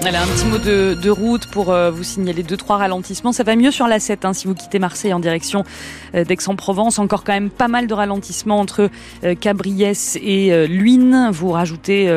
Voilà, un petit mot de, de route pour euh, vous signaler deux trois ralentissements. Ça va mieux sur la 7 hein, si vous quittez Marseille en direction euh, d'Aix-en-Provence. Encore quand même pas mal de ralentissements entre euh, Cabriès et euh, Luynes. Vous rajoutez,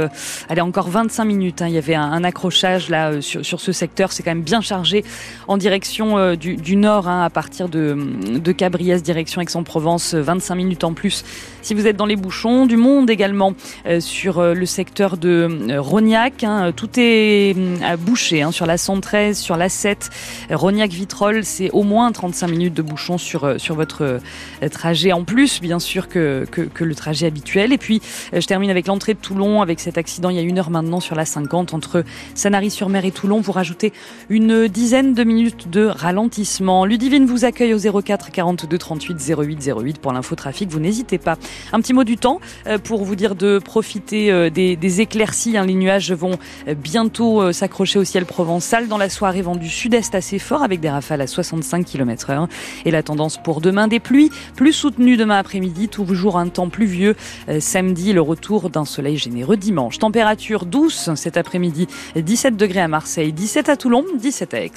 allez encore 25 minutes. hein. Il y avait un, accrochage là sur, sur ce secteur. C'est quand même bien chargé en direction du, du nord hein, à partir de, de Cabriès direction Aix-en-Provence. 25 minutes en plus si vous êtes dans les bouchons. Du monde également sur le secteur de Rognac. Tout est hum, à boucher hein, sur la 113, sur la 7. Rognac-Vitrolles, c'est au moins 35 minutes de bouchon sur, euh, sur votre euh, trajet en plus, bien sûr, que, que, le trajet habituel. Et puis, euh, je termine avec l'entrée de Toulon, avec cet accident il y a une heure maintenant sur la 50 entre Sanary-sur-Mer et Toulon. Vous rajoutez une dizaine de minutes de ralentissement. Ludivine vous accueille au 04 42 38 08 08 pour l'infotrafic. Vous n'hésitez pas. Un petit mot du temps pour vous dire de profiter des, des éclaircies. hein. Les nuages vont bientôt s'accrocher au ciel provençal. Dans la soirée, vent du sud-est assez fort avec des rafales à 65 km heure. Et la tendance pour demain, des pluies plus soutenues demain après-midi. Toujours un temps pluvieux. Euh, Samedi, le retour d'un soleil généreux dimanche. Température douce cet après-midi. 17 degrés à Marseille, 17 à Toulon, 17 à Aix.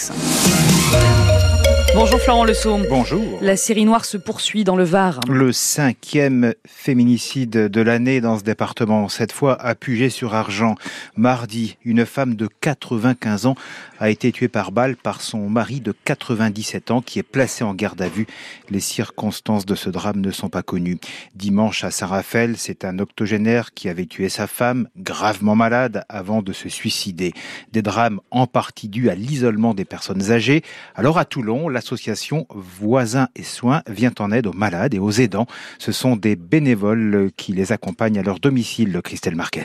Bonjour Florent Le Saume. Bonjour. La série noire se poursuit dans le Var. Le cinquième féminicide de l'année dans ce département, cette fois à Puget-sur-Argent. Mardi, une femme de 95 ans a été tuée par balle par son mari de 97 ans qui est placé en garde à vue. Les circonstances de ce drame ne sont pas connues. Dimanche à Saint-Raphaël, c'est un octogénaire qui avait tué sa femme, gravement malade, avant de se suicider. Des drames en partie dus à l'isolement des personnes âgées. Alors à Toulon, l'association Voisins et Soins vient en aide aux malades et aux aidants. Ce sont des bénévoles qui les accompagnent à leur domicile, Christelle Marquez.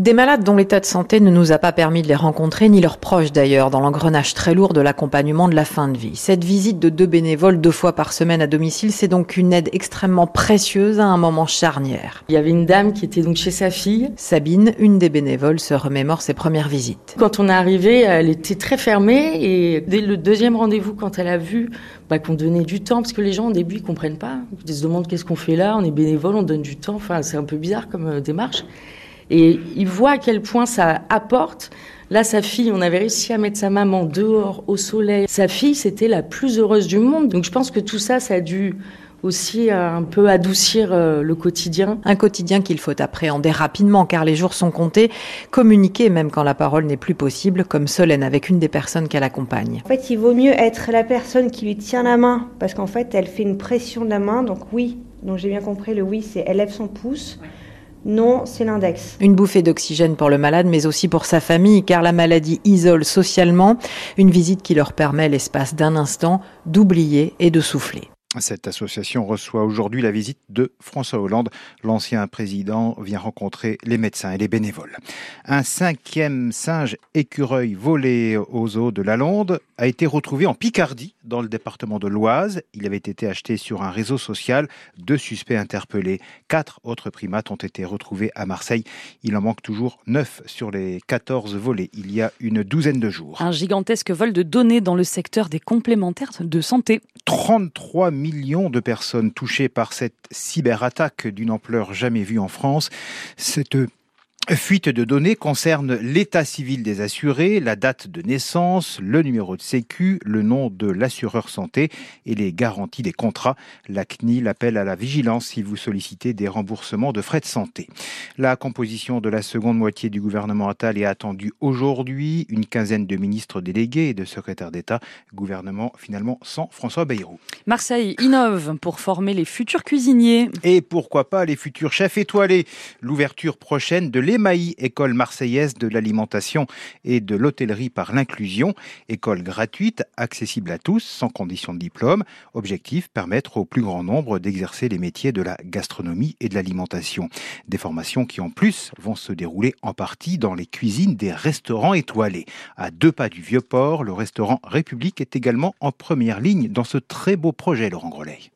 Des malades dont l'état de santé ne nous a pas permis de les rencontrer, ni leurs proches d'ailleurs, dans l'engrenage très lourd de l'accompagnement de la fin de vie. Cette visite de deux bénévoles deux fois par semaine à domicile, c'est donc une aide extrêmement précieuse à un moment charnière. Il y avait une dame qui était donc chez sa fille. Sabine, une des bénévoles, se remémore ses premières visites. Quand on est arrivé, elle était très fermée et dès le deuxième rendez-vous, quand elle a vu bah, qu'on donnait du temps, parce que les gens au début ils comprennent pas, ils se demandent qu'est-ce qu'on fait là, on est bénévole, on donne du temps, enfin c'est un peu bizarre comme euh, démarche. Et ils voient à quel point ça apporte. Là, sa fille, on avait réussi à mettre sa maman dehors au soleil. Sa fille, c'était la plus heureuse du monde. Donc je pense que tout ça, ça a dû aussi euh, un peu adoucir euh, le quotidien. Un quotidien qu'il faut appréhender rapidement car les jours sont comptés, communiquer même quand la parole n'est plus possible, comme Solène avec une des personnes qu'elle accompagne. En fait, il vaut mieux être la personne qui lui tient la main, parce qu'en fait, elle fait une pression de la main. Donc oui, donc j'ai bien compris, le oui, c'est elle lève son pouce. Non, c'est l'index. Une bouffée d'oxygène pour le malade, mais aussi pour sa famille, car la maladie isole socialement. Une visite qui leur permet, l'espace d'un instant, d'oublier et de souffler. Cette association reçoit aujourd'hui la visite de François Hollande. L'ancien président vient rencontrer les médecins et les bénévoles. Un cinquième singe écureuil volé aux eaux de la Londe a été retrouvé en Picardie, dans le département de l'Oise. Il avait été acheté sur un réseau social. Deux suspects interpellés. Quatre autres primates ont été retrouvés à Marseille. Il en manque toujours neuf sur les 14 volés il y a une douzaine de jours. Un gigantesque vol de données dans le secteur des complémentaires de santé. 33 millions de personnes touchées par cette cyberattaque d'une ampleur jamais vue en France. Fuite de données concerne l'état civil des assurés, la date de naissance, le numéro de sécu, le nom de l'assureur santé et les garanties des contrats. La CNIL appelle à la vigilance si vous sollicitez des remboursements de frais de santé. La composition de la seconde moitié du gouvernement Attal est attendue aujourd'hui. Une quinzaine de ministres délégués et de secrétaires d'État. Gouvernement finalement sans François Bayrou. Marseille innove pour former les futurs cuisiniers. Et pourquoi pas les futurs chefs étoilés? L'ouverture prochaine de l'EMAI, école marseillaise de l'alimentation et de l'hôtellerie par l'inclusion. École gratuite, accessible à tous, sans condition de diplôme. Objectif, permettre au plus grand nombre d'exercer les métiers de la gastronomie et de l'alimentation. Des formations qui en plus vont se dérouler en partie dans les cuisines des restaurants étoilés. À deux pas du Vieux-Port, le restaurant République est également en première ligne dans ce très beau projet, Laurent Grelay.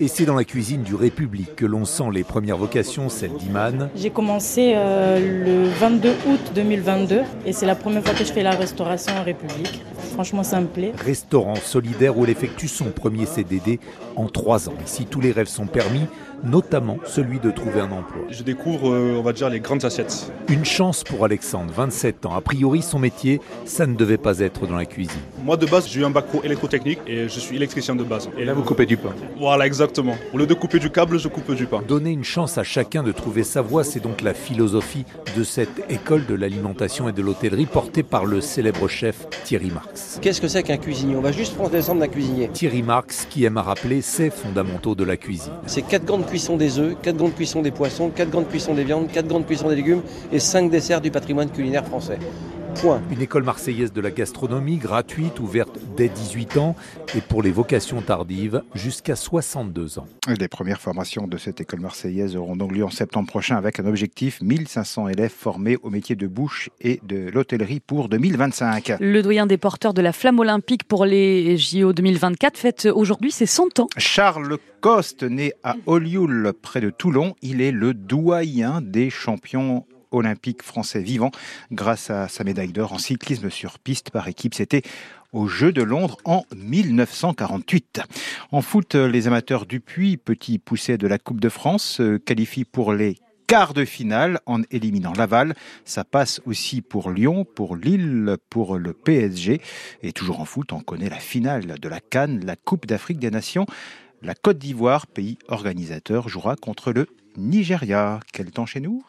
Et c'est dans la cuisine du République que l'on sent les premières vocations, celle d'Iman. J'ai commencé euh, le 22 août 2022 et c'est la première fois que je fais la restauration en République. Franchement, ça me plaît. Restaurant solidaire où elle effectue son premier CDD en trois ans. Ici, tous les rêves sont permis, notamment celui de trouver un emploi. Je découvre, euh, on va dire, les grandes assiettes. Une chance pour Alexandre, 27 ans. A priori, son métier, ça ne devait pas être dans la cuisine. Moi, de base, j'ai eu un bac pro électrotechnique et je suis électricien de base. Et là, vous coupez du pain. Voilà, exactement. Au lieu de couper du câble, je coupe du pain. Donner une chance à chacun de trouver sa voie, c'est donc la philosophie de cette école de l'alimentation et de l'hôtellerie portée par le célèbre chef Thierry Marx. Qu'est-ce que c'est qu'un cuisinier? On va juste prendre l'exemple d'un cuisinier. Thierry Marx qui aime à rappeler ces fondamentaux de la cuisine. C'est 4 grandes cuissons des œufs, 4 grandes cuissons des poissons, 4 grandes cuissons des viandes, 4 grandes cuissons des légumes et 5 desserts du patrimoine culinaire français. Point. Une école marseillaise de la gastronomie gratuite, ouverte dès 18 ans et pour les vocations tardives jusqu'à 62 ans. Les premières formations de cette école marseillaise auront donc lieu en septembre prochain avec un objectif 1500 élèves formés au métier de bouche et de l'hôtellerie pour 2025. Le doyen des porteurs de la flamme olympique pour les JO 2024 fête aujourd'hui ses 100 ans. Charles Coste, né à Olioul, près de Toulon, il est le doyen des champions olympique français vivant grâce à sa médaille d'or en cyclisme sur piste par équipe. C'était aux Jeux de Londres en 1948. En foot, les amateurs du Puy, petit poussé de la Coupe de France, qualifient pour les quarts de finale en éliminant Laval. Ça passe aussi pour Lyon, pour Lille, pour le PSG. Et toujours en foot, on connaît la finale de la Cannes, la Coupe d'Afrique des Nations. La Côte d'Ivoire, pays organisateur, jouera contre le Nigeria. Quel temps chez nous?